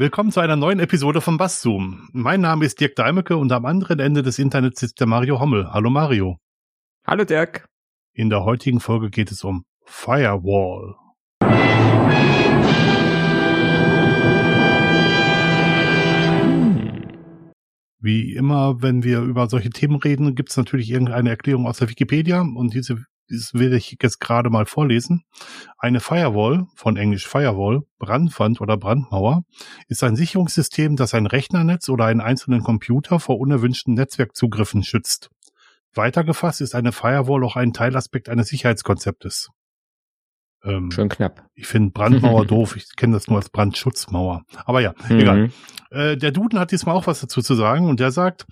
Willkommen zu einer neuen Episode von Basszoom. Mein Name ist Dirk Deimecke und am anderen Ende des Internets sitzt der Mario Hommel. Hallo Mario. Hallo Dirk. In der heutigen Folge geht es um Firewall. Wie immer, wenn wir über solche Themen reden, gibt es natürlich irgendeine Erklärung aus der Wikipedia und diese das will ich jetzt gerade mal vorlesen. Eine Firewall, von Englisch Firewall, Brandwand oder Brandmauer, ist ein Sicherungssystem, das ein Rechnernetz oder einen einzelnen Computer vor unerwünschten Netzwerkzugriffen schützt. Weitergefasst ist eine Firewall auch ein Teilaspekt eines Sicherheitskonzeptes. Ähm, Schön knapp. Ich finde Brandmauer doof. Ich kenne das nur als Brandschutzmauer. Aber ja, mhm. egal. Äh, der Duden hat diesmal auch was dazu zu sagen und der sagt,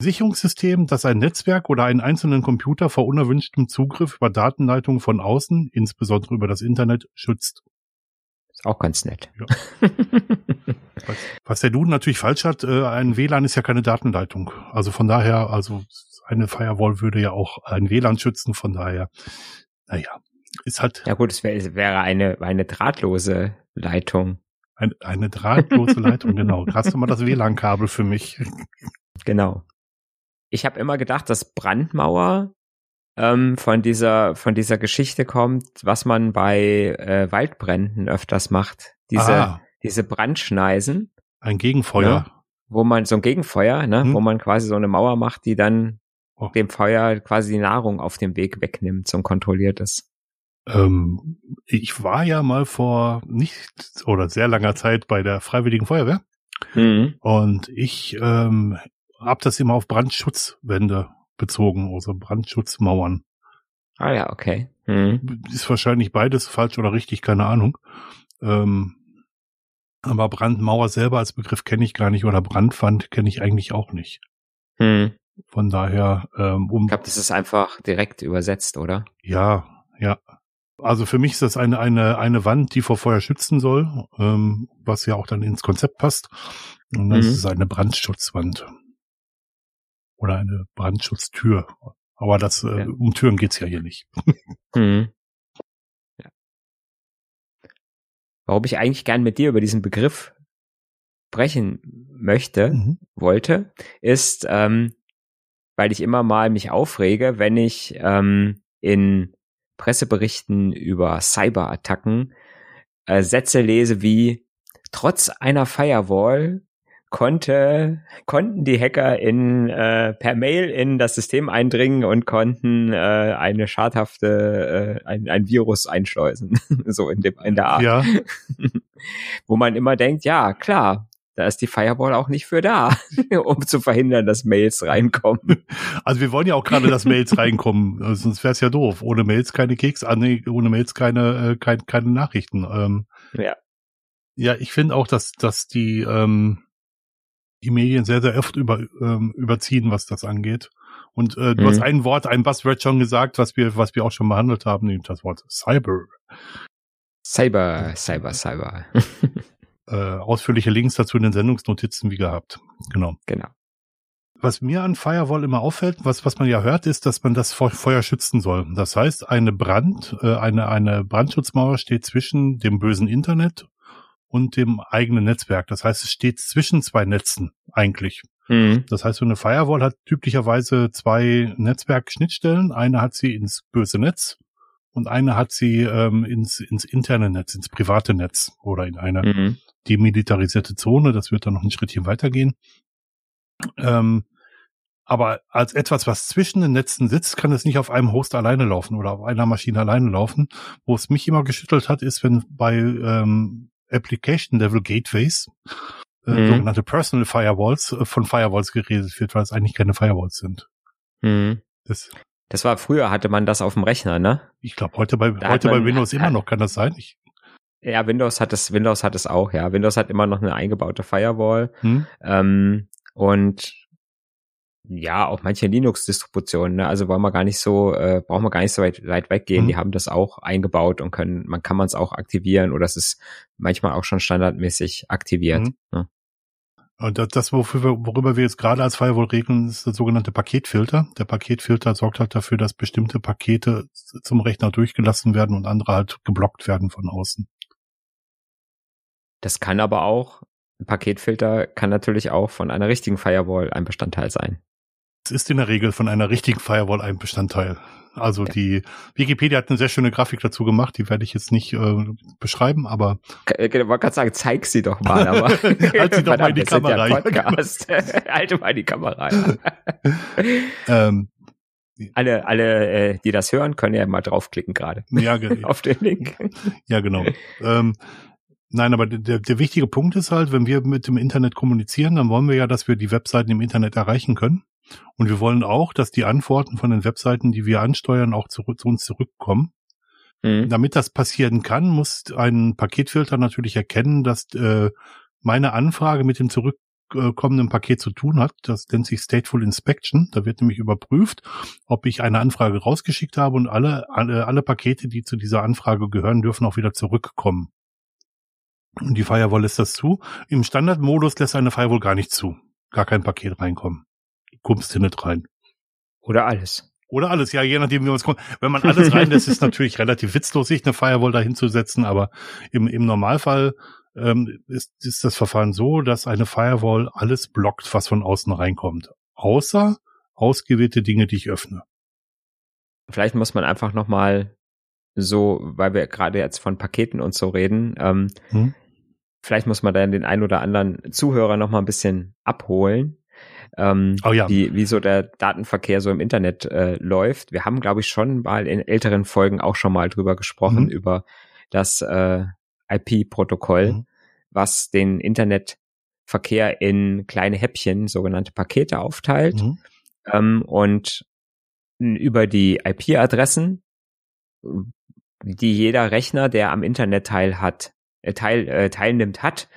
Sicherungssystem, das ein Netzwerk oder einen einzelnen Computer vor unerwünschtem Zugriff über Datenleitungen von außen, insbesondere über das Internet, schützt. Ist auch ganz nett. Ja. was, was, der Duden natürlich falsch hat, äh, ein WLAN ist ja keine Datenleitung. Also von daher, also eine Firewall würde ja auch ein WLAN schützen, von daher, naja, ist halt. Ja gut, es, wär, es wäre eine, eine drahtlose Leitung. Ein, eine drahtlose Leitung, genau. Hast du mal das WLAN-Kabel für mich? Genau ich habe immer gedacht, dass Brandmauer ähm, von dieser von dieser Geschichte kommt, was man bei äh, Waldbränden öfters macht. Diese ah. diese Brandschneisen. Ein Gegenfeuer. Ja, wo man so ein Gegenfeuer, ne, hm. wo man quasi so eine Mauer macht, die dann oh. dem Feuer quasi die Nahrung auf dem Weg wegnimmt, so ein kontrolliertes. Ähm, ich war ja mal vor nicht oder sehr langer Zeit bei der Freiwilligen Feuerwehr. Mhm. Und ich ähm, habe das immer auf Brandschutzwände bezogen, also Brandschutzmauern. Ah ja, okay. Hm. Ist wahrscheinlich beides falsch oder richtig, keine Ahnung. Ähm, aber Brandmauer selber als Begriff kenne ich gar nicht oder Brandwand kenne ich eigentlich auch nicht. Hm. Von daher, ähm, um. Ich glaube, das ist einfach direkt übersetzt, oder? Ja, ja. Also für mich ist das eine, eine, eine Wand, die vor Feuer schützen soll, ähm, was ja auch dann ins Konzept passt. Und das mhm. ist eine Brandschutzwand oder eine Brandschutztür. Aber das äh, ja. um Türen geht's ja hier nicht. Mhm. Ja. Warum ich eigentlich gern mit dir über diesen Begriff sprechen möchte, mhm. wollte, ist, ähm, weil ich immer mal mich aufrege, wenn ich ähm, in Presseberichten über Cyberattacken äh, Sätze lese wie trotz einer Firewall konnte, konnten die Hacker in, äh, per Mail in das System eindringen und konnten äh, eine schadhafte, äh, ein, ein Virus einschleusen. so in, dem, in der Art. Ja. Wo man immer denkt, ja, klar, da ist die Firewall auch nicht für da, um zu verhindern, dass Mails reinkommen. Also wir wollen ja auch gerade, dass Mails reinkommen, also sonst wäre es ja doof. Ohne Mails keine Keks, ah, ohne Mails keine, äh, keine, keine Nachrichten. Ähm, ja. Ja, ich finde auch, dass, dass die, ähm, die Medien sehr, sehr oft über, ähm, überziehen, was das angeht. Und äh, du mhm. hast ein Wort, ein Buzzword schon gesagt, was wir, was wir auch schon behandelt haben, nämlich das Wort Cyber. Cyber, Cyber, Cyber. äh, ausführliche Links dazu in den Sendungsnotizen wie gehabt. Genau. Genau. Was mir an Firewall immer auffällt, was, was man ja hört, ist, dass man das vor Feuer schützen soll. Das heißt, eine Brand, äh, eine, eine Brandschutzmauer steht zwischen dem bösen Internet und dem eigenen Netzwerk. Das heißt, es steht zwischen zwei Netzen eigentlich. Mhm. Das heißt, so eine Firewall hat typischerweise zwei Netzwerkschnittstellen. Eine hat sie ins böse Netz und eine hat sie ähm, ins, ins interne Netz, ins private Netz oder in eine mhm. demilitarisierte Zone. Das wird dann noch ein Schrittchen weitergehen. Ähm, aber als etwas, was zwischen den Netzen sitzt, kann es nicht auf einem Host alleine laufen oder auf einer Maschine alleine laufen. Wo es mich immer geschüttelt hat, ist, wenn bei ähm, Application Level Gateways, äh, mhm. sogenannte Personal Firewalls, äh, von Firewalls geredet wird, weil es eigentlich keine Firewalls sind. Mhm. Das, das war früher, hatte man das auf dem Rechner, ne? Ich glaube, heute bei, da heute man, bei Windows immer noch, kann das sein? Ich, ja, Windows hat es, Windows hat es auch, ja. Windows hat immer noch eine eingebaute Firewall. Hm? Ähm, und ja, auch manche Linux-Distributionen, ne? also wollen wir gar nicht so, äh, brauchen wir gar nicht so weit, weit weggehen. Mhm. Die haben das auch eingebaut und können, man kann man es auch aktivieren oder es ist manchmal auch schon standardmäßig aktiviert. Mhm. Ne? Und das, das worüber, worüber wir jetzt gerade als Firewall regeln, ist der sogenannte Paketfilter. Der Paketfilter sorgt halt dafür, dass bestimmte Pakete zum Rechner durchgelassen werden und andere halt geblockt werden von außen. Das kann aber auch ein Paketfilter kann natürlich auch von einer richtigen Firewall ein Bestandteil sein. Ist in der Regel von einer richtigen Firewall ein Bestandteil. Also ja. die Wikipedia hat eine sehr schöne Grafik dazu gemacht, die werde ich jetzt nicht äh, beschreiben, aber ich äh, wollte gerade sagen, zeig sie doch mal, aber halt sie doch mal in die Kamera. Ja Podcast. Halte mal die Kamera. ähm, alle, alle, äh, die das hören, können ja mal draufklicken gerade. Ja, genau. Auf den Link. Ja, genau. Ähm, Nein, aber der, der wichtige Punkt ist halt, wenn wir mit dem Internet kommunizieren, dann wollen wir ja, dass wir die Webseiten im Internet erreichen können. Und wir wollen auch, dass die Antworten von den Webseiten, die wir ansteuern, auch zu, zu uns zurückkommen. Mhm. Damit das passieren kann, muss ein Paketfilter natürlich erkennen, dass äh, meine Anfrage mit dem zurückkommenden Paket zu tun hat. Das nennt sich Stateful Inspection. Da wird nämlich überprüft, ob ich eine Anfrage rausgeschickt habe und alle, alle, alle Pakete, die zu dieser Anfrage gehören, dürfen auch wieder zurückkommen. Und die Firewall lässt das zu. Im Standardmodus lässt eine Firewall gar nicht zu. Gar kein Paket reinkommen. Du kommst hier nicht rein. Oder alles. Oder alles, ja, je nachdem, wie man es kommt. Wenn man alles rein, das ist natürlich relativ witzlos, sich eine Firewall dahin zu setzen, aber im, im Normalfall ähm, ist, ist das Verfahren so, dass eine Firewall alles blockt, was von außen reinkommt. Außer ausgewählte Dinge, die ich öffne. Vielleicht muss man einfach nochmal so, weil wir gerade jetzt von Paketen und so reden, ähm, hm? vielleicht muss man dann den ein oder anderen Zuhörer noch mal ein bisschen abholen. Ähm, oh ja. wie, wie so der Datenverkehr so im Internet äh, läuft. Wir haben, glaube ich, schon mal in älteren Folgen auch schon mal drüber gesprochen, mhm. über das äh, IP-Protokoll, mhm. was den Internetverkehr in kleine Häppchen, sogenannte Pakete aufteilt. Mhm. Ähm, und über die IP-Adressen die jeder Rechner, der am Internet teil hat, äh, teil, äh, teilnimmt, hat,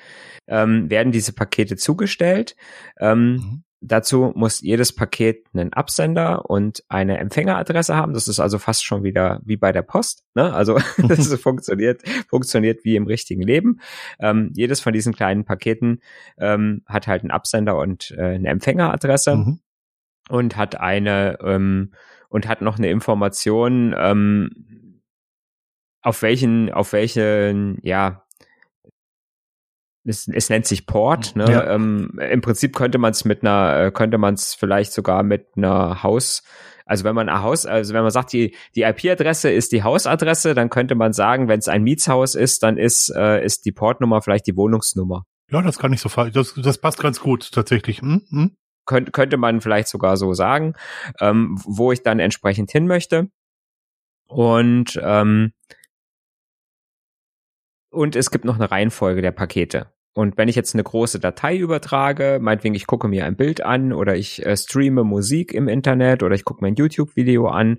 ähm, werden diese Pakete zugestellt. Ähm, mhm. Dazu muss jedes Paket einen Absender und eine Empfängeradresse haben. Das ist also fast schon wieder wie bei der Post. Ne? Also das funktioniert, funktioniert wie im richtigen Leben. Ähm, jedes von diesen kleinen Paketen ähm, hat halt einen Absender und äh, eine Empfängeradresse mhm. und hat eine ähm, und hat noch eine Information, ähm, auf welchen, auf welchen, ja, es, es nennt sich Port. Ne? Ja. Ähm, Im Prinzip könnte man es mit einer, äh, könnte man es vielleicht sogar mit einer Haus, also wenn man ein Haus, also wenn man sagt, die, die IP-Adresse ist die Hausadresse, dann könnte man sagen, wenn es ein Mietshaus ist, dann ist, äh, ist die Portnummer vielleicht die Wohnungsnummer. Ja, das kann ich so falsch. Das, das passt ganz gut tatsächlich. Hm? Hm? Könnt, könnte man vielleicht sogar so sagen, ähm, wo ich dann entsprechend hin möchte. Und ähm, und es gibt noch eine Reihenfolge der Pakete. Und wenn ich jetzt eine große Datei übertrage, meinetwegen ich gucke mir ein Bild an oder ich äh, streame Musik im Internet oder ich gucke mir ein YouTube-Video an,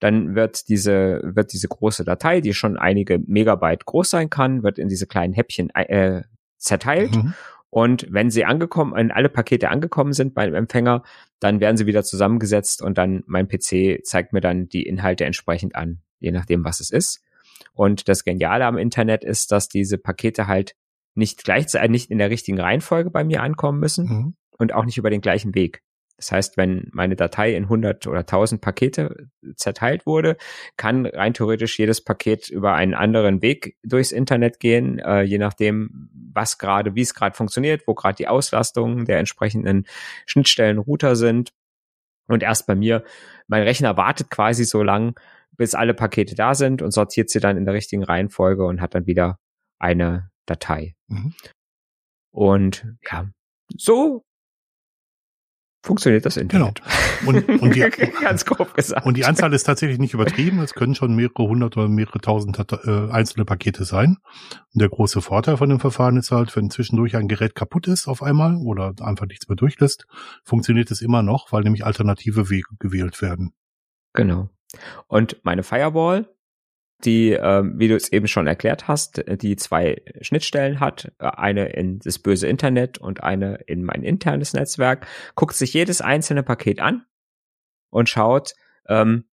dann wird diese, wird diese große Datei, die schon einige Megabyte groß sein kann, wird in diese kleinen Häppchen äh, zerteilt. Mhm. Und wenn sie angekommen, wenn alle Pakete angekommen sind beim Empfänger, dann werden sie wieder zusammengesetzt und dann mein PC zeigt mir dann die Inhalte entsprechend an, je nachdem, was es ist. Und das Geniale am Internet ist, dass diese Pakete halt nicht gleichzeitig, nicht in der richtigen Reihenfolge bei mir ankommen müssen mhm. und auch nicht über den gleichen Weg. Das heißt, wenn meine Datei in 100 oder 1000 Pakete zerteilt wurde, kann rein theoretisch jedes Paket über einen anderen Weg durchs Internet gehen, äh, je nachdem, was gerade, wie es gerade funktioniert, wo gerade die Auslastungen der entsprechenden Schnittstellen Router sind. Und erst bei mir, mein Rechner wartet quasi so lang, bis alle Pakete da sind und sortiert sie dann in der richtigen Reihenfolge und hat dann wieder eine Datei. Mhm. Und ja, so funktioniert das Internet. Genau. Und, und die, Ganz grob gesagt. Und die Anzahl ist tatsächlich nicht übertrieben. Es können schon mehrere hundert oder mehrere tausend äh, einzelne Pakete sein. Und der große Vorteil von dem Verfahren ist halt, wenn zwischendurch ein Gerät kaputt ist auf einmal oder einfach nichts mehr durchlässt, funktioniert es immer noch, weil nämlich alternative Wege gewählt werden. Genau. Und meine Firewall, die, ähm, wie du es eben schon erklärt hast, die zwei Schnittstellen hat, eine in das böse Internet und eine in mein internes Netzwerk, guckt sich jedes einzelne Paket an und schaut, ähm,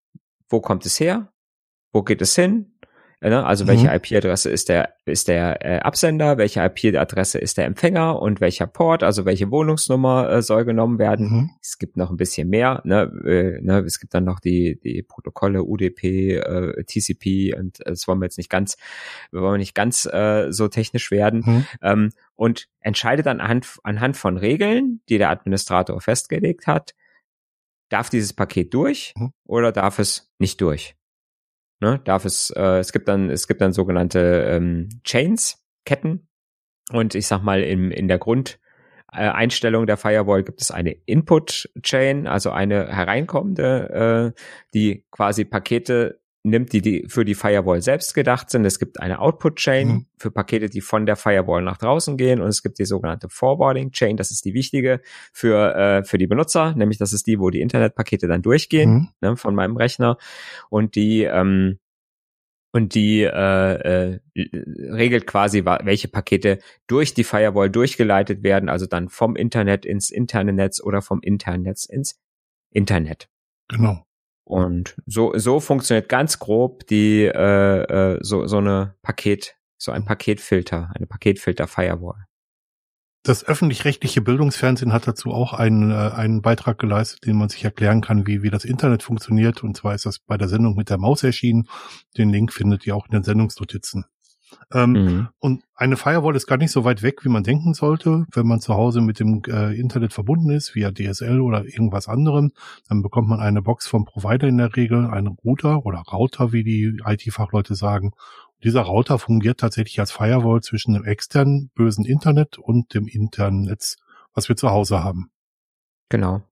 wo kommt es her, wo geht es hin? Also welche mhm. IP-Adresse ist der, ist der äh, Absender, welche IP-Adresse ist der Empfänger und welcher Port, also welche Wohnungsnummer äh, soll genommen werden. Mhm. Es gibt noch ein bisschen mehr. Ne? Äh, ne? Es gibt dann noch die, die Protokolle UDP, äh, TCP und äh, das wollen wir jetzt nicht ganz, wir wollen nicht ganz äh, so technisch werden. Mhm. Ähm, und entscheidet dann anhand, anhand von Regeln, die der Administrator festgelegt hat, darf dieses Paket durch mhm. oder darf es nicht durch? Ne, darf es, äh, es gibt dann, es gibt dann sogenannte ähm, Chains, Ketten. Und ich sag mal, in, in der Grundeinstellung der Firewall gibt es eine Input-Chain, also eine hereinkommende, äh, die quasi Pakete nimmt, die, die für die Firewall selbst gedacht sind. Es gibt eine Output-Chain mhm. für Pakete, die von der Firewall nach draußen gehen und es gibt die sogenannte Forwarding-Chain, das ist die wichtige für, äh, für die Benutzer, nämlich das ist die, wo die Internetpakete dann durchgehen mhm. ne, von meinem Rechner und die ähm, und die äh, äh, regelt quasi, welche Pakete durch die Firewall durchgeleitet werden, also dann vom Internet ins interne Netz oder vom internen Netz ins Internet. Genau. Und so, so funktioniert ganz grob die, äh, äh, so, so eine Paket, so ein Paketfilter, eine Paketfilter-Firewall. Das öffentlich-rechtliche Bildungsfernsehen hat dazu auch einen, äh, einen Beitrag geleistet, den man sich erklären kann, wie, wie das Internet funktioniert. Und zwar ist das bei der Sendung mit der Maus erschienen. Den Link findet ihr auch in den Sendungsnotizen. Ähm, mhm. Und eine Firewall ist gar nicht so weit weg, wie man denken sollte. Wenn man zu Hause mit dem äh, Internet verbunden ist, via DSL oder irgendwas anderem, dann bekommt man eine Box vom Provider in der Regel, einen Router oder Router, wie die IT-Fachleute sagen. Und dieser Router fungiert tatsächlich als Firewall zwischen dem externen bösen Internet und dem internen Netz, was wir zu Hause haben. Genau.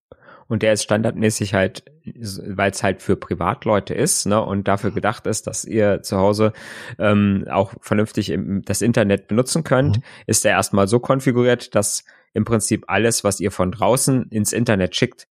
Und der ist standardmäßig halt, weil es halt für Privatleute ist, ne, und dafür gedacht ist, dass ihr zu Hause ähm, auch vernünftig im, das Internet benutzen könnt, mhm. ist der erstmal so konfiguriert, dass im Prinzip alles, was ihr von draußen ins Internet schickt,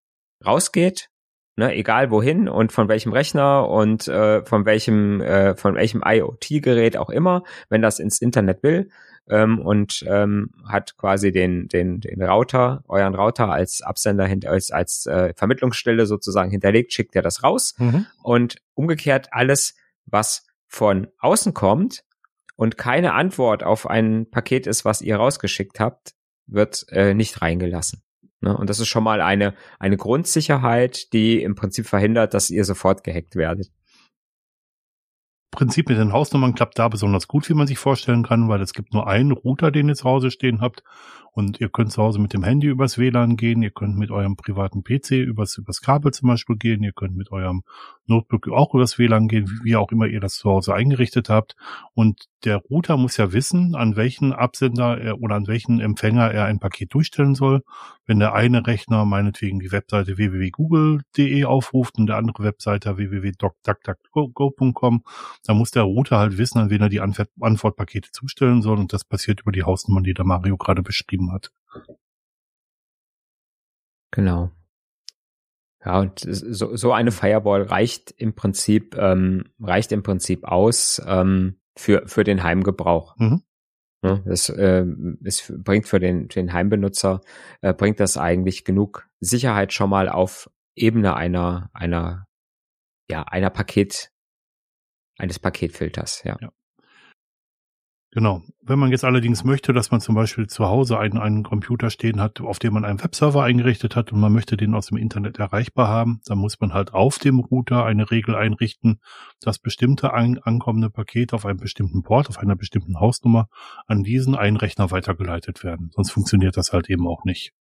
rausgeht ne, egal wohin und von welchem Rechner und äh, von welchem äh, von welchem IoT-Gerät auch immer, wenn das ins Internet will, ähm, und ähm, hat quasi den, den, den Router, euren Router als Absender, als, als äh, Vermittlungsstelle sozusagen hinterlegt, schickt er das raus. Mhm. Und umgekehrt alles, was von außen kommt und keine Antwort auf ein Paket ist, was ihr rausgeschickt habt, wird äh, nicht reingelassen. Ne? Und das ist schon mal eine, eine Grundsicherheit, die im Prinzip verhindert, dass ihr sofort gehackt werdet. Prinzip mit den Hausnummern klappt da besonders gut, wie man sich vorstellen kann, weil es gibt nur einen Router, den ihr zu Hause stehen habt und ihr könnt zu Hause mit dem Handy übers WLAN gehen, ihr könnt mit eurem privaten PC übers, übers Kabel zum Beispiel gehen, ihr könnt mit eurem Notebook auch übers WLAN gehen, wie auch immer ihr das zu Hause eingerichtet habt. Und der Router muss ja wissen, an welchen Absender er oder an welchen Empfänger er ein Paket durchstellen soll. Wenn der eine Rechner meinetwegen die Webseite www.google.de aufruft und der andere Webseite www.docduckduckgo.com, dann muss der Router halt wissen, an wen er die Antwortpakete zustellen soll. Und das passiert über die Hausnummern, die der Mario gerade beschrieben geschrieben hat. Genau. Ja, und so, so eine Firewall reicht im Prinzip, ähm, reicht im Prinzip aus ähm, für, für den Heimgebrauch. Mhm. Ja, das äh, es bringt für den, den Heimbenutzer, äh, bringt das eigentlich genug Sicherheit schon mal auf Ebene einer, einer, ja, einer Paket, eines Paketfilters, ja. ja. Genau. Wenn man jetzt allerdings möchte, dass man zum Beispiel zu Hause einen, einen Computer stehen hat, auf dem man einen Webserver eingerichtet hat und man möchte den aus dem Internet erreichbar haben, dann muss man halt auf dem Router eine Regel einrichten, dass bestimmte an, ankommende Pakete auf einem bestimmten Port, auf einer bestimmten Hausnummer an diesen einen Rechner weitergeleitet werden. Sonst funktioniert das halt eben auch nicht.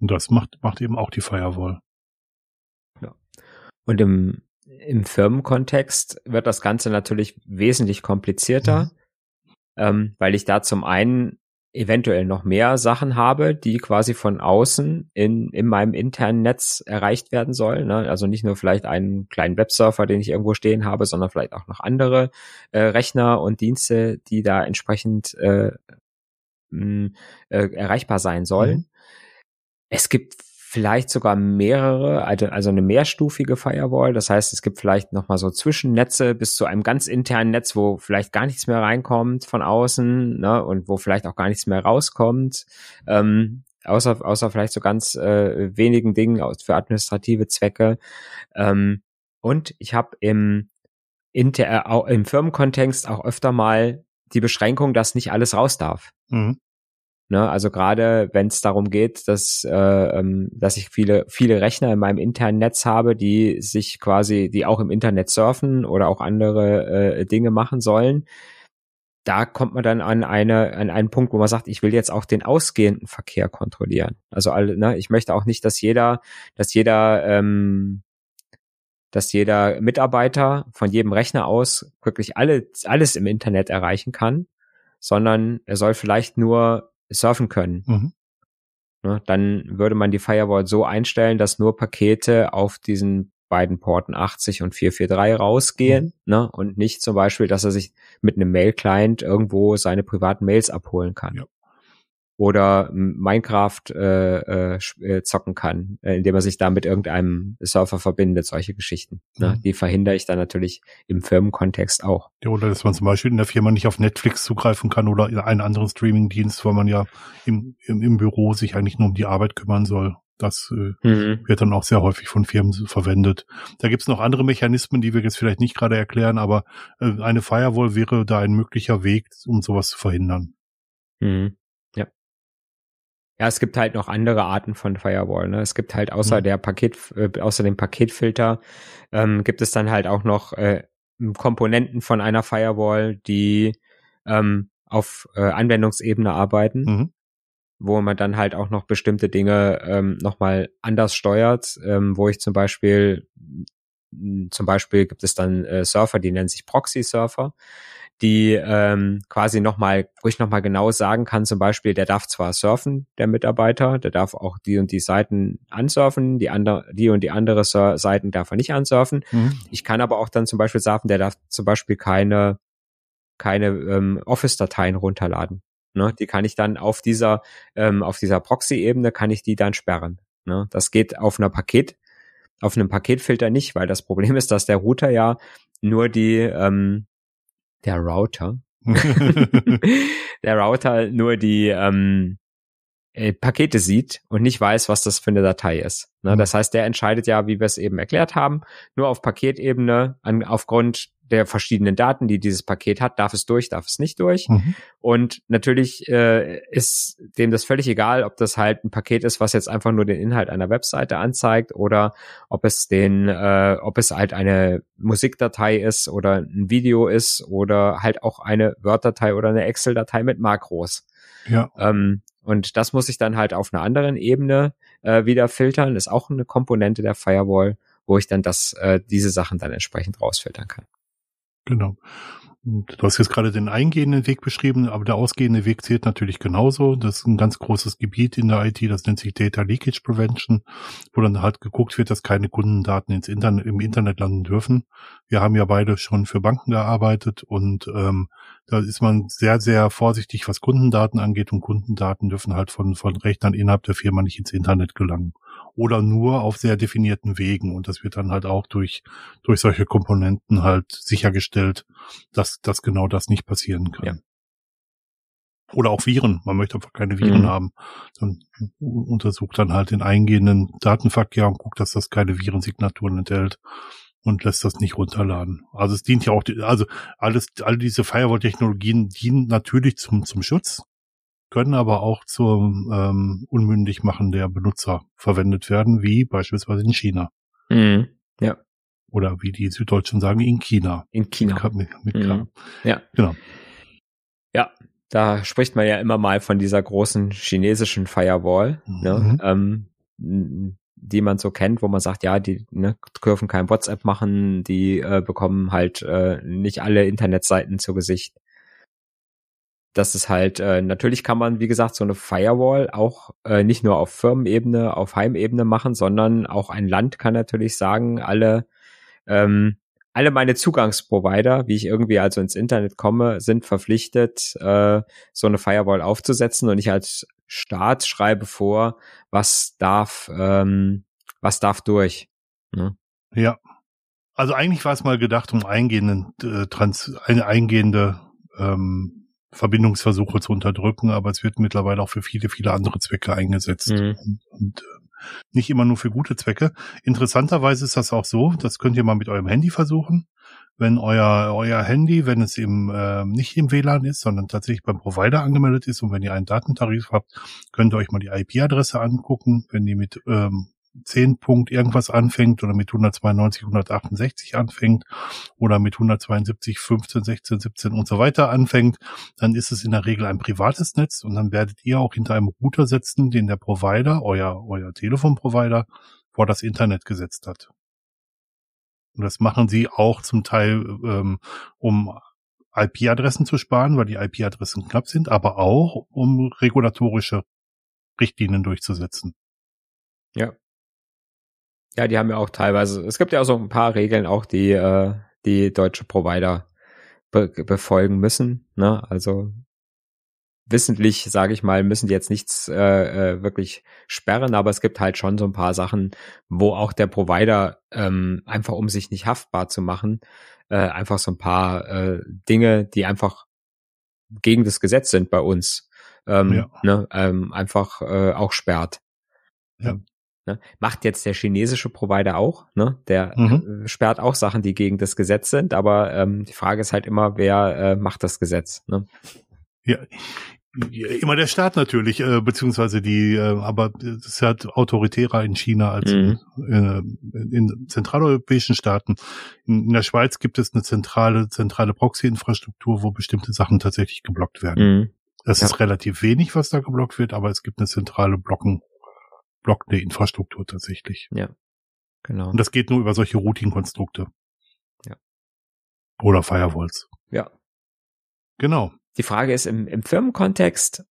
Und das macht, macht eben auch die Firewall. Ja. Und im, im Firmenkontext wird das Ganze natürlich wesentlich komplizierter. Mhm ähm, weil ich da zum einen eventuell noch mehr Sachen habe, die quasi von außen in, in meinem internen Netz erreicht werden sollen. Ne? Also nicht nur vielleicht einen kleinen Websurfer, den ich irgendwo stehen habe, sondern vielleicht auch noch andere äh, Rechner und Dienste, die da entsprechend äh, mh, äh, erreichbar sein sollen. Mhm. Es gibt vielleicht sogar mehrere, also, also eine mehrstufige Firewall. Das heißt, es gibt vielleicht nochmal so Zwischennetze bis zu einem ganz internen Netz, wo vielleicht gar nichts mehr reinkommt von außen ne, und wo vielleicht auch gar nichts mehr rauskommt. Ähm, außer, außer vielleicht so ganz äh, wenigen Dingen für administrative Zwecke. Ähm, und ich habe im inter, äh, im Firmenkontext auch öfter mal die Beschränkung, dass nicht alles raus darf. Mhm. Ne, also gerade wenn es darum geht, dass, äh, ähm, dass ich viele, viele Rechner in meinem internen Netz habe, die sich quasi, die auch im Internet surfen oder auch andere äh, Dinge machen sollen, da kommt man dann an eine an einen Punkt, wo man sagt, ich will jetzt auch den ausgehenden Verkehr kontrollieren. Also alle, ne, ich möchte auch nicht, dass jeder, dass jeder, ähm, dass jeder Mitarbeiter von jedem Rechner aus wirklich alle, alles im Internet erreichen kann, sondern er soll vielleicht nur surfen können. Mhm. Ne, dann würde man die Firewall so einstellen, dass nur Pakete auf diesen beiden Porten 80 und 443 rausgehen, mhm. ne? Und nicht zum Beispiel, dass er sich mit einem Mail-Client irgendwo seine privaten Mails abholen kann. Ja oder Minecraft äh, äh, äh, zocken kann, äh, indem er sich da mit irgendeinem Surfer verbindet, solche Geschichten. Ne? Mhm. Die verhindere ich dann natürlich im Firmenkontext auch. Ja, oder dass man zum Beispiel in der Firma nicht auf Netflix zugreifen kann oder in einen anderen Streamingdienst, weil man ja im, im, im Büro sich eigentlich nur um die Arbeit kümmern soll. Das äh, mhm. wird dann auch sehr häufig von Firmen verwendet. Da gibt's noch andere Mechanismen, die wir jetzt vielleicht nicht gerade erklären, aber äh, eine Firewall wäre da ein möglicher Weg, um sowas zu verhindern. Mhm. Ja, es gibt halt noch andere Arten von Firewall. Ne? Es gibt halt außer mhm. der Paket, äh, außer dem Paketfilter ähm, gibt es dann halt auch noch äh, Komponenten von einer Firewall, die ähm, auf äh, Anwendungsebene arbeiten, mhm. wo man dann halt auch noch bestimmte Dinge ähm, nochmal anders steuert, ähm, wo ich zum Beispiel zum Beispiel gibt es dann äh, Surfer, die nennen sich Proxy-Surfer die ähm, quasi nochmal, wo ich nochmal genau sagen kann, zum Beispiel, der darf zwar surfen, der Mitarbeiter, der darf auch die und die Seiten ansurfen, die andere, die und die andere Seiten darf er nicht ansurfen. Mhm. Ich kann aber auch dann zum Beispiel sagen, der darf zum Beispiel keine, keine ähm, Office-Dateien runterladen. Ne? Die kann ich dann auf dieser, ähm, auf dieser Proxy-Ebene kann ich die dann sperren. Ne? Das geht auf einer Paket, auf einem Paketfilter nicht, weil das Problem ist, dass der Router ja nur die, ähm, der Router, der Router nur die ähm, äh, Pakete sieht und nicht weiß, was das für eine Datei ist. Ne? Mhm. Das heißt, der entscheidet ja, wie wir es eben erklärt haben, nur auf Paketebene an, aufgrund der verschiedenen Daten, die dieses Paket hat, darf es durch, darf es nicht durch. Mhm. Und natürlich äh, ist dem das völlig egal, ob das halt ein Paket ist, was jetzt einfach nur den Inhalt einer Webseite anzeigt oder ob es den, äh, ob es halt eine Musikdatei ist oder ein Video ist oder halt auch eine Word-Datei oder eine Excel-Datei mit Makros. Ja. Ähm, und das muss ich dann halt auf einer anderen Ebene äh, wieder filtern. Ist auch eine Komponente der Firewall, wo ich dann das, äh, diese Sachen dann entsprechend rausfiltern kann. Genau. Du hast jetzt gerade den eingehenden Weg beschrieben, aber der ausgehende Weg zählt natürlich genauso. Das ist ein ganz großes Gebiet in der IT, das nennt sich Data Leakage Prevention, wo dann halt geguckt wird, dass keine Kundendaten ins Internet, im Internet landen dürfen. Wir haben ja beide schon für Banken gearbeitet und ähm, da ist man sehr, sehr vorsichtig, was Kundendaten angeht und Kundendaten dürfen halt von, von Rechnern innerhalb der Firma nicht ins Internet gelangen oder nur auf sehr definierten Wegen. Und das wird dann halt auch durch, durch solche Komponenten halt sichergestellt, dass, dass genau das nicht passieren kann. Ja. Oder auch Viren. Man möchte einfach keine Viren mhm. haben. Dann untersucht dann halt den eingehenden Datenverkehr und guckt, dass das keine Virensignaturen enthält und lässt das nicht runterladen. Also es dient ja auch, also alles, all diese Firewall-Technologien dienen natürlich zum, zum Schutz können aber auch zum ähm, Unmündigmachen der Benutzer verwendet werden, wie beispielsweise in China. Mhm. Ja. Oder wie die Süddeutschen sagen, in China. In China. Mit, mit, mit mhm. Ja. Genau. Ja, da spricht man ja immer mal von dieser großen chinesischen Firewall, ne, mhm. ne, ähm, die man so kennt, wo man sagt, ja, die ne, dürfen kein WhatsApp machen, die äh, bekommen halt äh, nicht alle Internetseiten zu Gesicht das ist halt, äh, natürlich kann man, wie gesagt, so eine Firewall auch äh, nicht nur auf Firmenebene, auf Heimebene machen, sondern auch ein Land kann natürlich sagen, alle, ähm, alle meine Zugangsprovider, wie ich irgendwie also ins Internet komme, sind verpflichtet, äh, so eine Firewall aufzusetzen und ich als Staat schreibe vor, was darf, ähm, was darf durch. Ne? Ja. Also eigentlich war es mal gedacht, um eingehenden, äh, trans, eine eingehende ähm, Verbindungsversuche zu unterdrücken, aber es wird mittlerweile auch für viele, viele andere Zwecke eingesetzt. Mhm. Und, und äh, nicht immer nur für gute Zwecke. Interessanterweise ist das auch so, das könnt ihr mal mit eurem Handy versuchen. wenn euer, euer Handy, wenn es im, äh, nicht im WLAN ist, sondern tatsächlich beim Provider angemeldet ist und wenn ihr einen Datentarif habt, könnt ihr euch mal die IP-Adresse angucken. Wenn die mit ähm, 10 Punkt irgendwas anfängt oder mit 192, 168 anfängt oder mit 172, 15, 16, 17 und so weiter anfängt, dann ist es in der Regel ein privates Netz und dann werdet ihr auch hinter einem Router setzen, den der Provider, euer, euer Telefonprovider, vor das Internet gesetzt hat. Und das machen sie auch zum Teil, ähm, um IP-Adressen zu sparen, weil die IP-Adressen knapp sind, aber auch um regulatorische Richtlinien durchzusetzen. Ja. Ja, die haben ja auch teilweise, es gibt ja auch so ein paar Regeln auch, die äh, die deutsche Provider be befolgen müssen. Ne? Also wissentlich, sage ich mal, müssen die jetzt nichts äh, äh, wirklich sperren, aber es gibt halt schon so ein paar Sachen, wo auch der Provider ähm, einfach, um sich nicht haftbar zu machen, äh, einfach so ein paar äh, Dinge, die einfach gegen das Gesetz sind bei uns, ähm, ja. ne, ähm, einfach äh, auch sperrt. Ja. Ne? Macht jetzt der chinesische Provider auch, ne? Der mhm. Äh, sperrt auch Sachen, die gegen das Gesetz sind, aber ähm, die Frage ist halt immer, wer äh, macht das Gesetz, ne? Ja, immer der Staat natürlich, äh, beziehungsweise die, äh, aber es ist halt autoritärer in China als mhm. in, äh, in zentraleuropäischen Staaten. In, in, der Schweiz gibt es eine zentrale, zentrale Proxy-Infrastruktur, wo bestimmte Sachen tatsächlich geblockt werden. Mhm. Es ja. ist relativ wenig, was da geblockt wird, aber es gibt eine zentrale Blocken, blockende Infrastruktur tatsächlich. Ja, genau. Und das geht nur über solche Routing-Konstrukte. Ja. Oder Firewalls. Ja. Genau. Die Frage ist im, im Firmenkontext,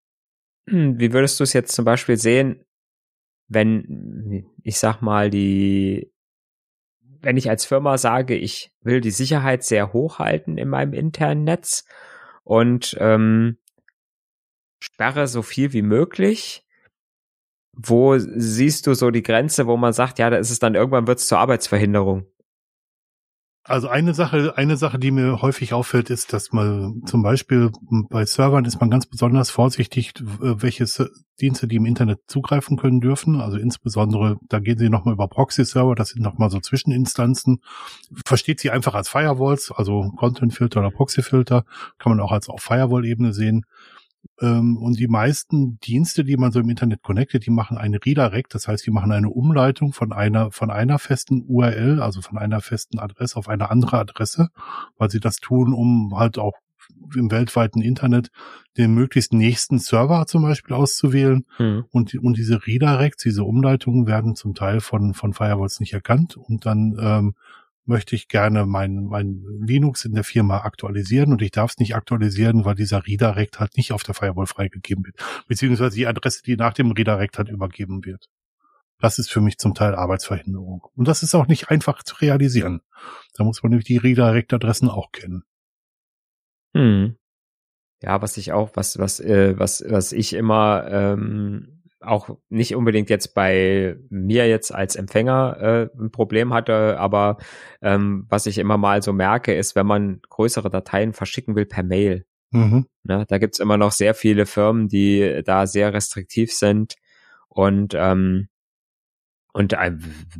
hm, wie würdest du es jetzt zum Beispiel sehen, wenn, ich sag mal, die, wenn ich als Firma sage, ich will die Sicherheit sehr hoch halten in meinem internen Netz und ähm, sperre so viel wie möglich, wo siehst du so die Grenze, wo man sagt, ja, da ist es dann irgendwann wird es zur Arbeitsverhinderung? Also eine Sache, eine Sache, die mir häufig auffällt, ist, dass man zum Beispiel bei Servern ist man ganz besonders vorsichtig, welche Dienste die im Internet zugreifen können dürfen. Also insbesondere, da gehen sie nochmal über Proxy-Server, das sind nochmal so Zwischeninstanzen. Versteht sie einfach als Firewalls, also Content-Filter oder Proxy-Filter, kann man auch als auf Firewall-Ebene sehen. Ähm, und die meisten Dienste, die man so im Internet connectet, die machen eine Redirect, das heißt, die machen eine Umleitung von einer, von einer festen URL, also von einer festen Adresse auf eine andere Adresse, weil sie das tun, um halt auch im weltweiten Internet den möglichst nächsten Server zum Beispiel auszuwählen. Mhm. Und, und diese Redirects, diese Umleitungen werden zum Teil von, von Firewalls nicht erkannt und dann ähm, möchte ich gerne mein, mein Linux in der Firma aktualisieren und ich darf es nicht aktualisieren, weil dieser Redirect halt nicht auf der Firewall freigegeben wird, beziehungsweise die Adresse, die nach dem Redirect halt übergeben wird. Das ist für mich zum Teil Arbeitsverhinderung. Und das ist auch nicht einfach zu realisieren. Da muss man nämlich die Redirect-Adressen auch kennen. Hm. Ja, was ich auch, was, was, äh, was, was ich immer ähm, auch nicht unbedingt jetzt bei mir jetzt als Empfänger äh, ein Problem hatte, aber ähm, was ich immer mal so merke, ist, wenn man größere Dateien verschicken will per Mail. Mhm. Ne, da gibt's immer noch sehr viele Firmen, die da sehr restriktiv sind und ähm, und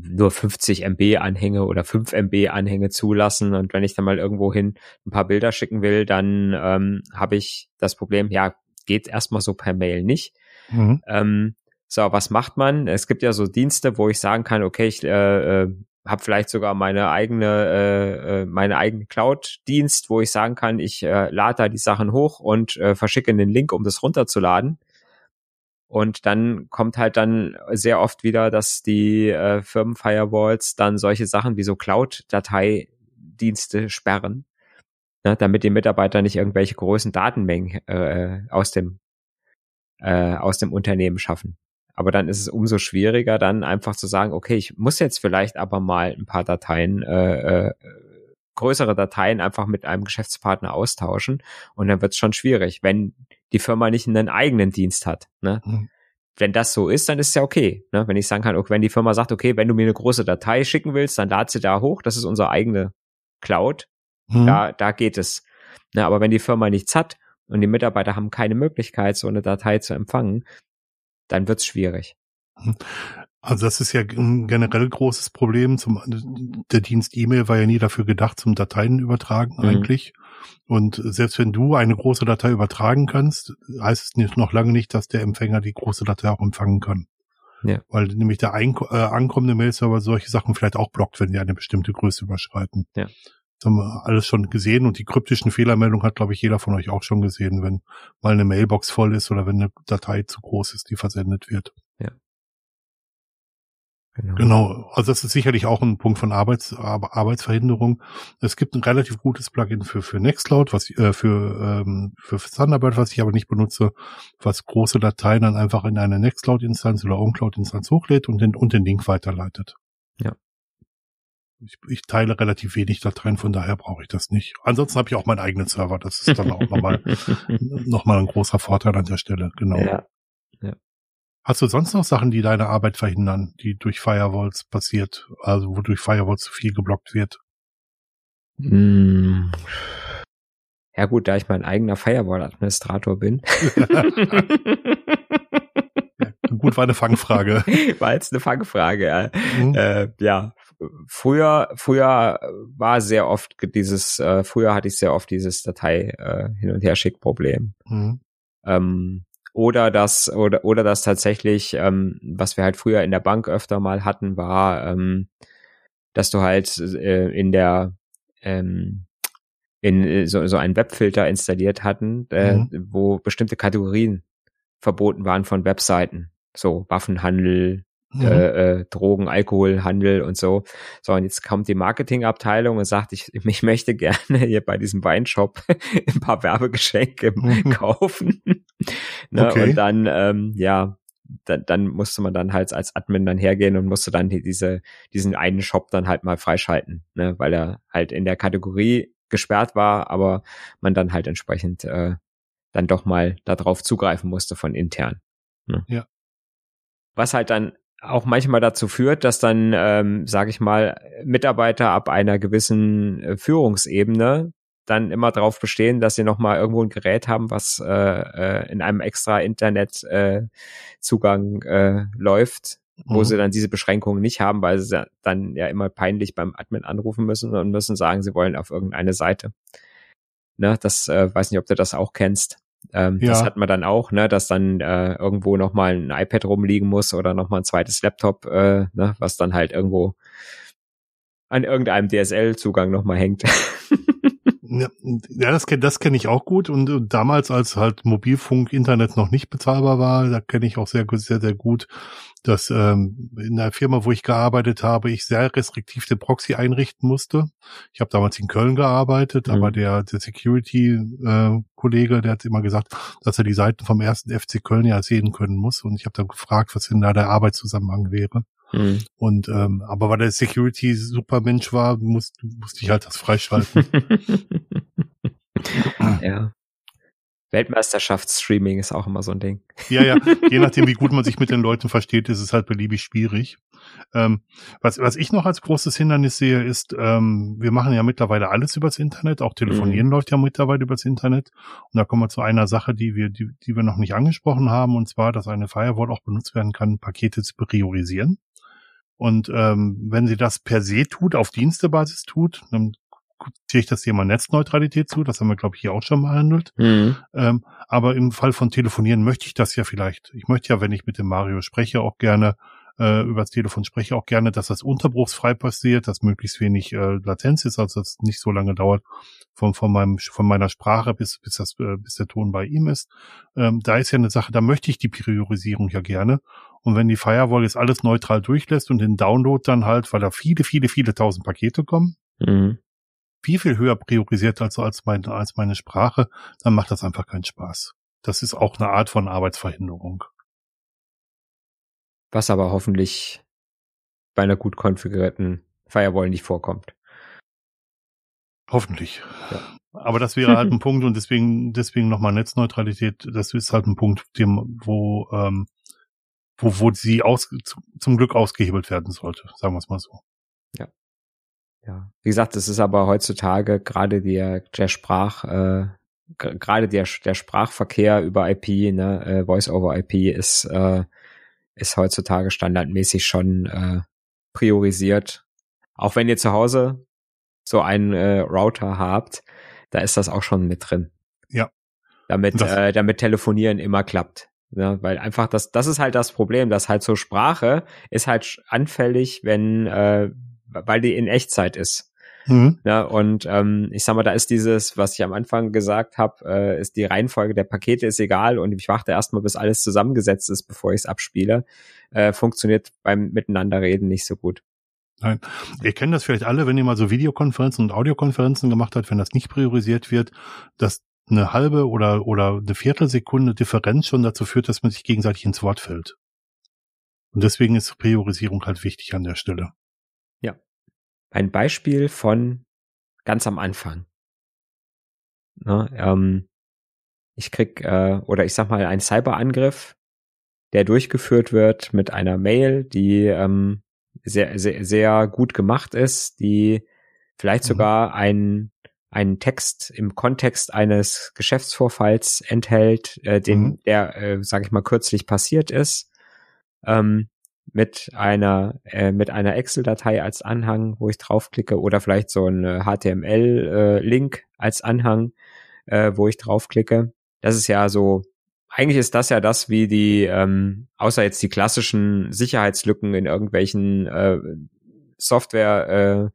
nur 50 MB Anhänge oder 5 MB Anhänge zulassen. Und wenn ich dann mal irgendwo hin ein paar Bilder schicken will, dann ähm, habe ich das Problem, ja, geht erstmal so per Mail nicht. Mhm. Ähm, so, was macht man? Es gibt ja so Dienste, wo ich sagen kann, okay, ich äh, äh, habe vielleicht sogar meine eigene, äh, äh, meine eigene Cloud-Dienst, wo ich sagen kann, ich äh, lade da die Sachen hoch und äh, verschicke den Link, um das runterzuladen. Und dann kommt halt dann sehr oft wieder, dass die äh, Firmen-Firewalls dann solche Sachen wie so Cloud-Dateidienste sperren, ne, damit die Mitarbeiter nicht irgendwelche großen Datenmengen äh, aus dem äh, aus dem Unternehmen schaffen. Aber dann ist es umso schwieriger, dann einfach zu sagen, okay, ich muss jetzt vielleicht aber mal ein paar Dateien, äh, äh, größere Dateien einfach mit einem Geschäftspartner austauschen. Und dann wird es schon schwierig, wenn die Firma nicht einen eigenen Dienst hat. Ne? Mhm. Wenn das so ist, dann ist es ja okay. Ne? Wenn ich sagen kann, okay, wenn die Firma sagt, okay, wenn du mir eine große Datei schicken willst, dann lad sie da hoch. Das ist unsere eigene Cloud. Mhm. Da, da geht es. Ne? Aber wenn die Firma nichts hat und die Mitarbeiter haben keine Möglichkeit, so eine Datei zu empfangen, dann wird's schwierig. Also das ist ja ein generell großes Problem. Zum, der Dienst E-Mail war ja nie dafür gedacht zum Dateien übertragen mhm. eigentlich. Und selbst wenn du eine große Datei übertragen kannst, heißt es nicht, noch lange nicht, dass der Empfänger die große Datei auch empfangen kann. Ja. Weil nämlich der ein, äh, ankommende Mail-Server solche Sachen vielleicht auch blockt, wenn die eine bestimmte Größe überschreiten. Ja. Das haben wir alles schon gesehen und die kryptischen Fehlermeldungen hat, glaube ich, jeder von euch auch schon gesehen, wenn mal eine Mailbox voll ist oder wenn eine Datei zu groß ist, die versendet wird. Ja. Genau. genau. Also das ist sicherlich auch ein Punkt von Arbeits, Arbeitsverhinderung. Es gibt ein relativ gutes Plugin für, für Nextcloud, was äh, für, ähm, für Thunderbird, was ich aber nicht benutze, was große Dateien dann einfach in eine Nextcloud-Instanz oder OwnCloud-Instanz hochlädt und den, und den Link weiterleitet. Ja. Ich, ich teile relativ wenig Dateien, von daher brauche ich das nicht. Ansonsten habe ich auch meinen eigenen Server. Das ist dann auch nochmal noch mal ein großer Vorteil an der Stelle. Genau. Ja. ja. Hast du sonst noch Sachen, die deine Arbeit verhindern, die durch Firewalls passiert, also wo durch Firewalls zu viel geblockt wird? Hm. Ja gut, da ich mein eigener Firewall-Administrator bin. gut, war eine Fangfrage. War jetzt eine Fangfrage, ja. Mhm. Äh, ja, früher, früher war sehr oft dieses, äh, früher hatte ich sehr oft dieses Datei äh, hin und her schick Problem. Mhm. Ähm, oder das oder oder das tatsächlich, ähm, was wir halt früher in der Bank öfter mal hatten, war, ähm, dass du halt äh, in der ähm, in äh, so, so einen Webfilter installiert hatten, äh, mhm. wo bestimmte Kategorien verboten waren von Webseiten, so Waffenhandel, mhm. äh, äh, Drogen, Alkoholhandel und so. So, und jetzt kommt die Marketingabteilung und sagt, ich, ich möchte gerne hier bei diesem Weinshop ein paar Werbegeschenke mhm. kaufen. ne? Okay. Und dann, ähm, ja, dann, dann musste man dann halt als Admin dann hergehen und musste dann diese, diesen einen Shop dann halt mal freischalten, ne? weil er halt in der Kategorie gesperrt war, aber man dann halt entsprechend äh, dann doch mal darauf zugreifen musste von intern. Ne? Ja. Was halt dann auch manchmal dazu führt, dass dann, ähm, sage ich mal, Mitarbeiter ab einer gewissen äh, Führungsebene dann immer darauf bestehen, dass sie nochmal irgendwo ein Gerät haben, was äh, äh, in einem extra Internetzugang äh, äh, läuft, wo mhm. sie dann diese Beschränkungen nicht haben, weil sie dann ja immer peinlich beim Admin anrufen müssen und müssen sagen, sie wollen auf irgendeine Seite. Ne, das äh, weiß nicht, ob du das auch kennst. Ähm, ja. Das hat man dann auch, ne, dass dann äh, irgendwo nochmal ein iPad rumliegen muss oder nochmal ein zweites Laptop, äh, ne, was dann halt irgendwo an irgendeinem DSL-Zugang nochmal hängt. Ja, das kenne das kenn ich auch gut. Und, und damals, als halt Mobilfunk, Internet noch nicht bezahlbar war, da kenne ich auch sehr, sehr, sehr gut, dass ähm, in der Firma, wo ich gearbeitet habe, ich sehr restriktiv den Proxy einrichten musste. Ich habe damals in Köln gearbeitet, mhm. aber der, der Security-Kollege, äh, der hat immer gesagt, dass er die Seiten vom ersten FC Köln ja sehen können muss. Und ich habe dann gefragt, was denn da der Arbeitszusammenhang wäre. Mhm. Und ähm, aber weil der Security Supermensch war, musste musste ich halt das freischalten. ja. Weltmeisterschaftsstreaming ist auch immer so ein Ding. Ja, ja. Je nachdem, wie gut man sich mit den Leuten versteht, ist es halt beliebig schwierig. Ähm, was, was ich noch als großes Hindernis sehe, ist, ähm, wir machen ja mittlerweile alles übers Internet. Auch Telefonieren mhm. läuft ja mittlerweile übers Internet. Und da kommen wir zu einer Sache, die wir, die, die wir noch nicht angesprochen haben, und zwar, dass eine Firewall auch benutzt werden kann, Pakete zu priorisieren. Und ähm, wenn sie das per se tut, auf Dienstebasis tut, dann ziehe ich das Thema Netzneutralität zu. Das haben wir, glaube ich, hier auch schon behandelt. Mhm. Ähm, aber im Fall von Telefonieren möchte ich das ja vielleicht. Ich möchte ja, wenn ich mit dem Mario spreche, auch gerne äh, über das Telefon spreche, auch gerne, dass das unterbruchsfrei passiert, dass möglichst wenig äh, Latenz ist, also dass es nicht so lange dauert von, von, meinem, von meiner Sprache bis, bis, das, äh, bis der Ton bei ihm ist. Ähm, da ist ja eine Sache, da möchte ich die Priorisierung ja gerne. Und wenn die Firewall jetzt alles neutral durchlässt und den Download dann halt, weil da viele, viele, viele tausend Pakete kommen, mhm. viel, viel höher priorisiert als, als, mein, als meine Sprache, dann macht das einfach keinen Spaß. Das ist auch eine Art von Arbeitsverhinderung. Was aber hoffentlich bei einer gut konfigurierten Firewall nicht vorkommt. Hoffentlich. Ja. Aber das wäre halt ein Punkt und deswegen, deswegen nochmal Netzneutralität, das ist halt ein Punkt, dem, wo ähm, wo, wo sie aus, zum Glück ausgehebelt werden sollte, sagen wir es mal so. Ja. Ja. Wie gesagt, es ist aber heutzutage gerade der, der Sprach, äh, gerade der, der Sprachverkehr über IP, ne, äh, Voice over IP ist, äh, ist heutzutage standardmäßig schon äh, priorisiert. Auch wenn ihr zu Hause so einen äh, Router habt, da ist das auch schon mit drin. Ja. Damit, äh, damit Telefonieren immer klappt. Ja, weil einfach das, das ist halt das Problem, dass halt so Sprache ist halt anfällig, wenn, äh, weil die in Echtzeit ist. Mhm. Ja, und ähm, ich sag mal, da ist dieses, was ich am Anfang gesagt habe, äh, ist die Reihenfolge der Pakete ist egal und ich warte erstmal, bis alles zusammengesetzt ist, bevor ich es abspiele. Äh, funktioniert beim Miteinanderreden nicht so gut. Nein. Ihr kennt das vielleicht alle, wenn ihr mal so Videokonferenzen und Audiokonferenzen gemacht habt, wenn das nicht priorisiert wird, dass eine halbe oder, oder eine Viertelsekunde Differenz schon dazu führt, dass man sich gegenseitig ins Wort fällt. Und deswegen ist Priorisierung halt wichtig an der Stelle. Ein Beispiel von ganz am Anfang. Na, ähm, ich krieg, äh, oder ich sag mal, ein Cyberangriff, der durchgeführt wird mit einer Mail, die ähm, sehr, sehr, sehr gut gemacht ist, die vielleicht mhm. sogar einen, einen Text im Kontext eines Geschäftsvorfalls enthält, äh, den, mhm. der, äh, sage ich mal, kürzlich passiert ist, ähm, mit einer, äh, mit einer Excel-Datei als Anhang, wo ich draufklicke, oder vielleicht so ein HTML-Link äh, als Anhang, äh, wo ich draufklicke. Das ist ja so eigentlich ist das ja das, wie die, ähm, außer jetzt die klassischen Sicherheitslücken in irgendwelchen äh, Software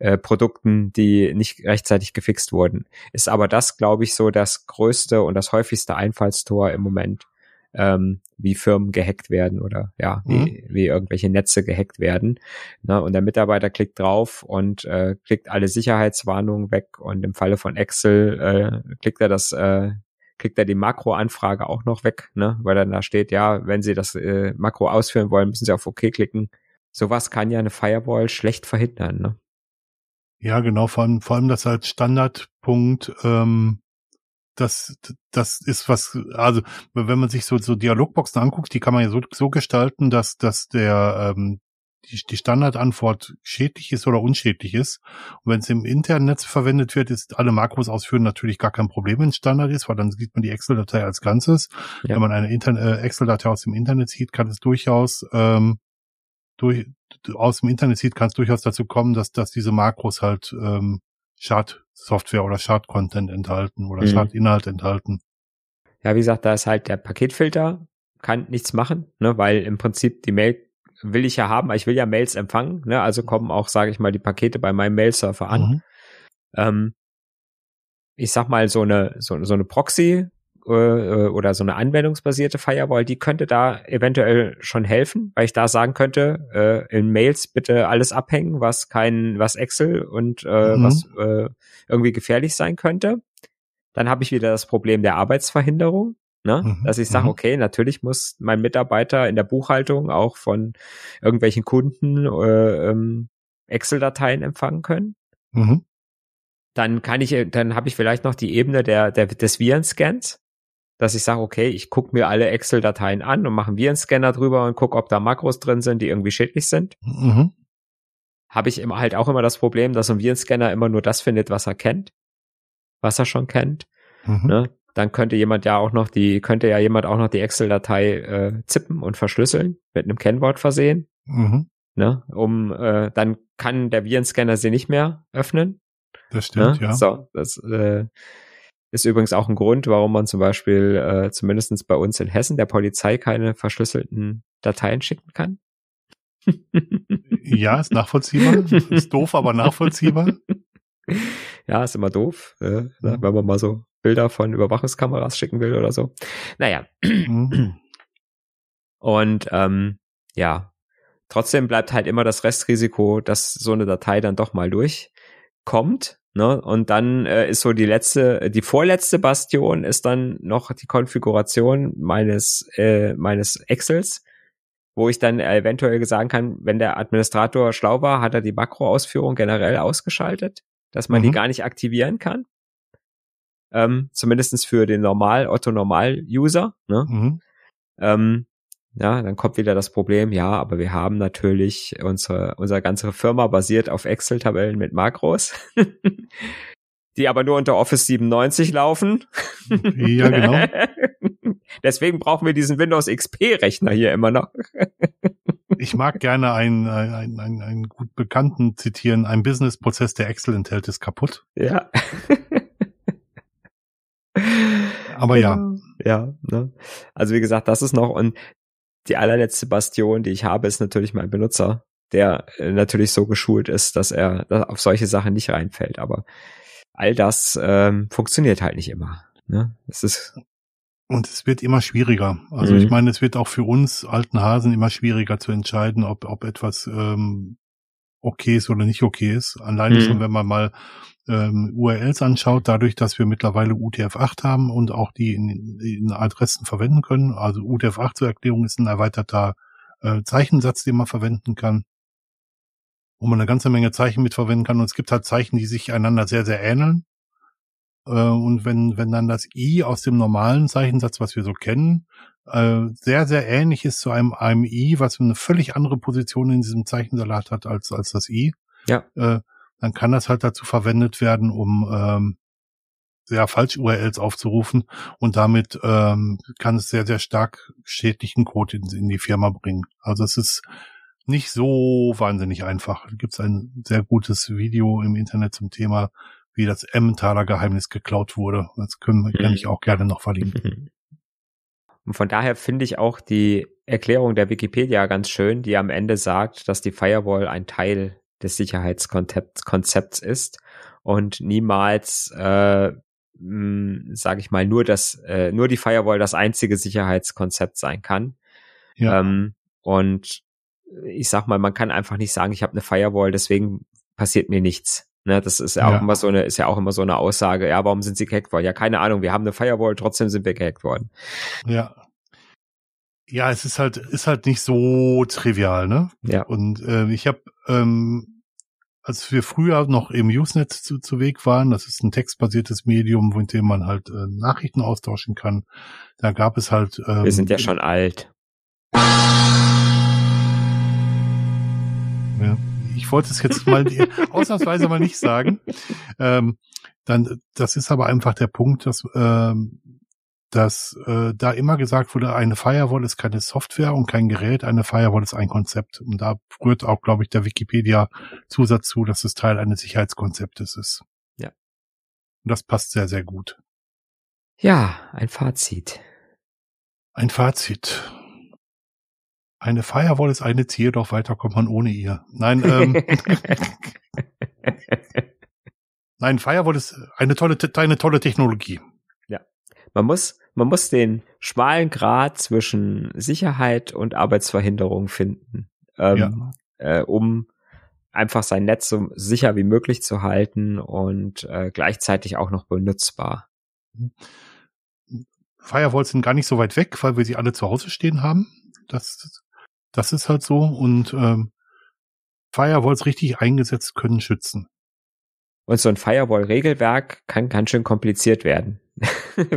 äh, äh, Produkten, die nicht rechtzeitig gefixt wurden, ist aber das, glaube ich, so das größte und das häufigste Einfallstor im Moment, ähm, wie Firmen gehackt werden oder ja, mhm. wie, wie irgendwelche Netze gehackt werden. Ne? Und der Mitarbeiter klickt drauf und äh, klickt alle Sicherheitswarnungen weg und im Falle von Excel äh, klickt er das äh, kriegt er die Makroanfrage auch noch weg, ne? weil dann da steht, ja, wenn Sie das äh, Makro ausführen wollen, müssen Sie auf OK klicken. Sowas kann ja eine Firewall schlecht verhindern. Ne? Ja, genau, vor allem, vor allem das als Standardpunkt, ähm, das, das ist was, also wenn man sich so, so Dialogboxen anguckt, die kann man ja so, so gestalten, dass, dass der, ähm, die, die Standardantwort schädlich ist oder unschädlich ist. Und wenn es im internen Netz verwendet wird, ist alle Makros ausführen natürlich gar kein Problem, wenn es Standard ist, weil dann sieht man die Excel-Datei als Ganzes. Ja. Wenn man eine äh, Excel-Datei aus dem Internet sieht, kann es durchaus ähm, durch, aus dem Internet sieht, kann es durchaus dazu kommen, dass, dass diese Makros halt ähm, Schadsoftware oder Schadcontent enthalten oder mhm. Schadinhalt enthalten. Ja, wie gesagt, da ist halt der Paketfilter, kann nichts machen, ne, weil im Prinzip die Mail will ich ja haben, ich will ja Mails empfangen, ne? also kommen auch, sage ich mal, die Pakete bei meinem Mail-Server an. Mhm. Ähm, ich sag mal, so eine, so, so eine Proxy äh, oder so eine anwendungsbasierte Firewall, die könnte da eventuell schon helfen, weil ich da sagen könnte, äh, in Mails bitte alles abhängen, was kein, was Excel und äh, mhm. was äh, irgendwie gefährlich sein könnte. Dann habe ich wieder das Problem der Arbeitsverhinderung. Ne? Mhm. Dass ich sage, mhm. okay, natürlich muss mein Mitarbeiter in der Buchhaltung auch von irgendwelchen Kunden äh, ähm, Excel-Dateien empfangen können. Mhm. Dann kann ich, dann habe ich vielleicht noch die Ebene der, der des Virenscans, dass ich sage, okay, ich gucke mir alle Excel-Dateien an und mache einen Virenscanner drüber und gucke, ob da Makros drin sind, die irgendwie schädlich sind. Mhm. Habe ich immer halt auch immer das Problem, dass ein Virenscanner immer nur das findet, was er kennt, was er schon kennt. Mhm. Ne? dann könnte jemand ja auch noch die, könnte ja jemand auch noch die Excel-Datei äh, zippen und verschlüsseln, mit einem Kennwort versehen. Mhm. Ne, um äh, dann kann der Virenscanner sie nicht mehr öffnen. Das stimmt, ne? ja. So, das äh, ist übrigens auch ein Grund, warum man zum Beispiel äh, zumindest bei uns in Hessen der Polizei keine verschlüsselten Dateien schicken kann. ja, ist nachvollziehbar. Ist doof, aber nachvollziehbar. Ja, ist immer doof, äh, ne, wenn man mal so Bilder von Überwachungskameras schicken will oder so. Naja. Mhm. Und ähm, ja, trotzdem bleibt halt immer das Restrisiko, dass so eine Datei dann doch mal durchkommt. Ne? Und dann äh, ist so die letzte, die vorletzte Bastion ist dann noch die Konfiguration meines, äh, meines Excels, wo ich dann eventuell sagen kann, wenn der Administrator schlau war, hat er die Makroausführung generell ausgeschaltet, dass man mhm. die gar nicht aktivieren kann ähm, zumindestens für den Normal, Otto-Normal-User. Ne? Mhm. Ähm, ja, dann kommt wieder das Problem, ja, aber wir haben natürlich unsere, unsere ganze Firma basiert auf Excel-Tabellen mit Makros, die aber nur unter Office 97 laufen. Ja, genau. Deswegen brauchen wir diesen Windows XP-Rechner hier immer noch. ich mag gerne einen, einen, einen, einen gut bekannten zitieren. Ein Business-Prozess, der Excel enthält, ist kaputt. Ja. Aber ja. Ja, ne? Also wie gesagt, das ist noch und die allerletzte Bastion, die ich habe, ist natürlich mein Benutzer, der äh, natürlich so geschult ist, dass er auf solche Sachen nicht reinfällt. Aber all das ähm, funktioniert halt nicht immer. Ne? Es ist und es wird immer schwieriger. Also mhm. ich meine, es wird auch für uns alten Hasen immer schwieriger zu entscheiden, ob, ob etwas ähm, okay ist oder nicht okay ist. Alleine mhm. schon, wenn man mal ähm, URLs anschaut, dadurch, dass wir mittlerweile UTF-8 haben und auch die in, in Adressen verwenden können. Also UTF-8 zur Erklärung ist ein erweiterter äh, Zeichensatz, den man verwenden kann, wo man eine ganze Menge Zeichen mit verwenden kann. Und es gibt halt Zeichen, die sich einander sehr, sehr ähneln. Äh, und wenn, wenn dann das I aus dem normalen Zeichensatz, was wir so kennen, äh, sehr, sehr ähnlich ist zu einem, einem I, was eine völlig andere Position in diesem Zeichensalat hat als, als das I, ja. Äh, dann kann das halt dazu verwendet werden, um ähm, ja, Falsch-URLs aufzurufen und damit ähm, kann es sehr, sehr stark schädlichen Code in, in die Firma bringen. Also es ist nicht so wahnsinnig einfach. Da gibt es ein sehr gutes Video im Internet zum Thema, wie das Emmentaler Geheimnis geklaut wurde. Das können, kann ich auch gerne noch verlinken. Und von daher finde ich auch die Erklärung der Wikipedia ganz schön, die am Ende sagt, dass die Firewall ein Teil des Sicherheitskonzepts ist und niemals, äh, sage ich mal, nur das, äh, nur die Firewall das einzige Sicherheitskonzept sein kann. Ja. Ähm, und ich sag mal, man kann einfach nicht sagen, ich habe eine Firewall, deswegen passiert mir nichts. Ne, das ist ja auch ja. immer so eine, ist ja auch immer so eine Aussage. Ja, warum sind sie gehackt worden? Ja, keine Ahnung. Wir haben eine Firewall, trotzdem sind wir gehackt worden. Ja. Ja, es ist halt, ist halt nicht so trivial, ne? Ja. Und äh, ich habe, ähm, als wir früher noch im Usenet zu, zu Weg waren, das ist ein textbasiertes Medium, mit dem man halt äh, Nachrichten austauschen kann. Da gab es halt. Ähm, wir sind ja schon alt. Ja ich wollte es jetzt mal ausnahmsweise mal nicht sagen. Ähm, dann, das ist aber einfach der Punkt, dass, ähm, dass äh, da immer gesagt wurde, eine Firewall ist keine Software und kein Gerät, eine Firewall ist ein Konzept. Und da rührt auch, glaube ich, der Wikipedia-Zusatz zu, dass es Teil eines Sicherheitskonzeptes ist. Ja. Und das passt sehr, sehr gut. Ja, ein Fazit. Ein Fazit. Eine Firewall ist eine Ziel, doch weiter kommt man ohne ihr. Nein, ähm, Nein, Firewall ist eine tolle, eine tolle Technologie. Ja. Man muss, man muss den schmalen Grad zwischen Sicherheit und Arbeitsverhinderung finden, ähm, ja. äh, um einfach sein Netz so sicher wie möglich zu halten und äh, gleichzeitig auch noch benutzbar. Firewalls sind gar nicht so weit weg, weil wir sie alle zu Hause stehen haben. Das das ist halt so und ähm, Firewalls richtig eingesetzt können schützen. Und so ein Firewall-Regelwerk kann ganz schön kompliziert werden,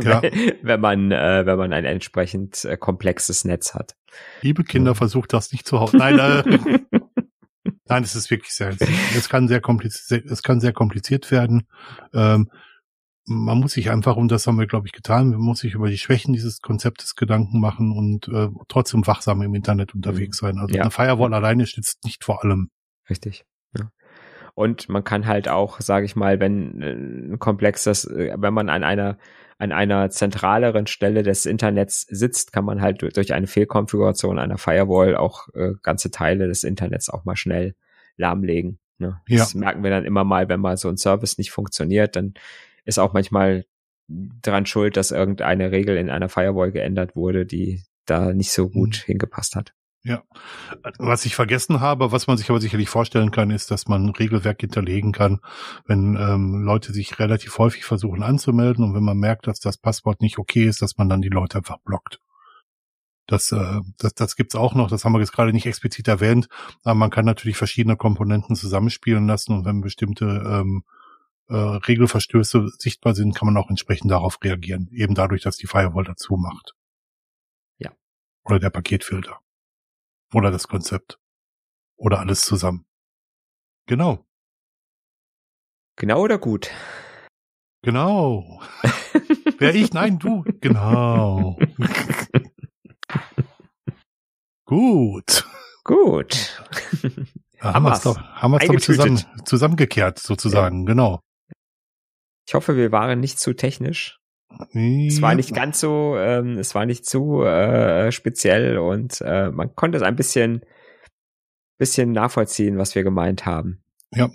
ja. wenn man äh, wenn man ein entsprechend äh, komplexes Netz hat. Liebe Kinder, ja. versucht das nicht zu Hause. Nein, äh, nein, es ist wirklich sehr. Es kann sehr kompliziert, es kann sehr kompliziert werden. Ähm, man muss sich einfach, und das haben wir, glaube ich, getan, man muss sich über die Schwächen dieses Konzeptes Gedanken machen und äh, trotzdem wachsam im Internet unterwegs mhm. sein. Also ja. eine Firewall alleine stützt nicht vor allem. Richtig. Und man kann halt auch, sage ich mal, wenn äh, ein komplexes, äh, wenn man an einer an einer zentraleren Stelle des Internets sitzt, kann man halt durch eine Fehlkonfiguration einer Firewall auch äh, ganze Teile des Internets auch mal schnell lahmlegen. Ne? Ja. Das merken wir dann immer mal, wenn mal so ein Service nicht funktioniert, dann ist auch manchmal dran schuld, dass irgendeine Regel in einer Firewall geändert wurde, die da nicht so gut mhm. hingepasst hat. Ja. Was ich vergessen habe, was man sich aber sicherlich vorstellen kann, ist, dass man Regelwerk hinterlegen kann, wenn ähm, Leute sich relativ häufig versuchen anzumelden und wenn man merkt, dass das Passwort nicht okay ist, dass man dann die Leute einfach blockt. Das, äh, das, das gibt's auch noch, das haben wir jetzt gerade nicht explizit erwähnt, aber man kann natürlich verschiedene Komponenten zusammenspielen lassen und wenn bestimmte ähm, äh, Regelverstöße sichtbar sind, kann man auch entsprechend darauf reagieren. Eben dadurch, dass die Firewall dazu macht. Ja. Oder der Paketfilter. Oder das Konzept. Oder alles zusammen. Genau. Genau oder gut? Genau. Wer ich? Nein, du. Genau. Gut. Gut. Ja, haben wir es doch, haben wir's doch zusammen, zusammengekehrt, sozusagen, ja. genau. Ich hoffe, wir waren nicht zu technisch. Es war nicht ganz so, ähm, es war nicht zu äh, speziell und äh, man konnte es ein bisschen, bisschen nachvollziehen, was wir gemeint haben. Ja,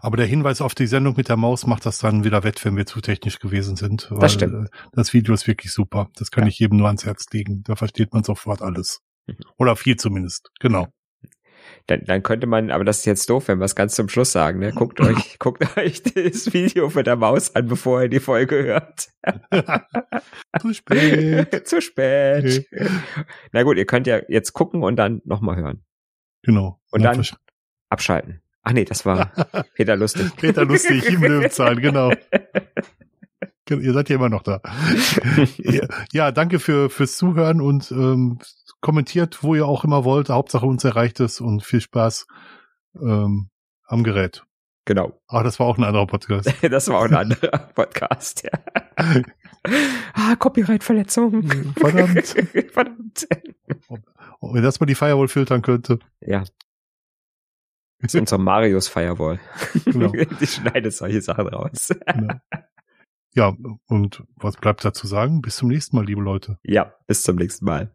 aber der Hinweis auf die Sendung mit der Maus macht das dann wieder wett, wenn wir zu technisch gewesen sind. das stimmt. Äh, das Video ist wirklich super. Das kann ja. ich jedem nur ans Herz legen. Da versteht man sofort alles. Mhm. Oder viel zumindest. Genau. Dann, dann könnte man, aber das ist jetzt doof, wenn wir es ganz zum Schluss sagen. Ne? Guckt euch, guckt euch das Video mit der Maus an, bevor ihr die Folge hört. Zu spät. Zu spät. Na gut, ihr könnt ja jetzt gucken und dann nochmal hören. Genau. Und dann abschalten. Ach nee, das war Peter Lustig. Peter Lustig im Löwenzahn, genau. Ihr seid ja immer noch da. ja, danke für fürs Zuhören und ähm, kommentiert, wo ihr auch immer wollt. Hauptsache uns erreicht es und viel Spaß ähm, am Gerät. Genau. Ach, das war auch ein anderer Podcast. das war auch ein anderer Podcast, ja. ah, Copyright-Verletzung. Verdammt. Verdammt. Wenn das mal die Firewall filtern könnte. Ja, das ist unsere Marius Firewall. Genau. Die schneidet solche Sachen raus. Genau. Ja, und was bleibt da zu sagen? Bis zum nächsten Mal, liebe Leute. Ja, bis zum nächsten Mal.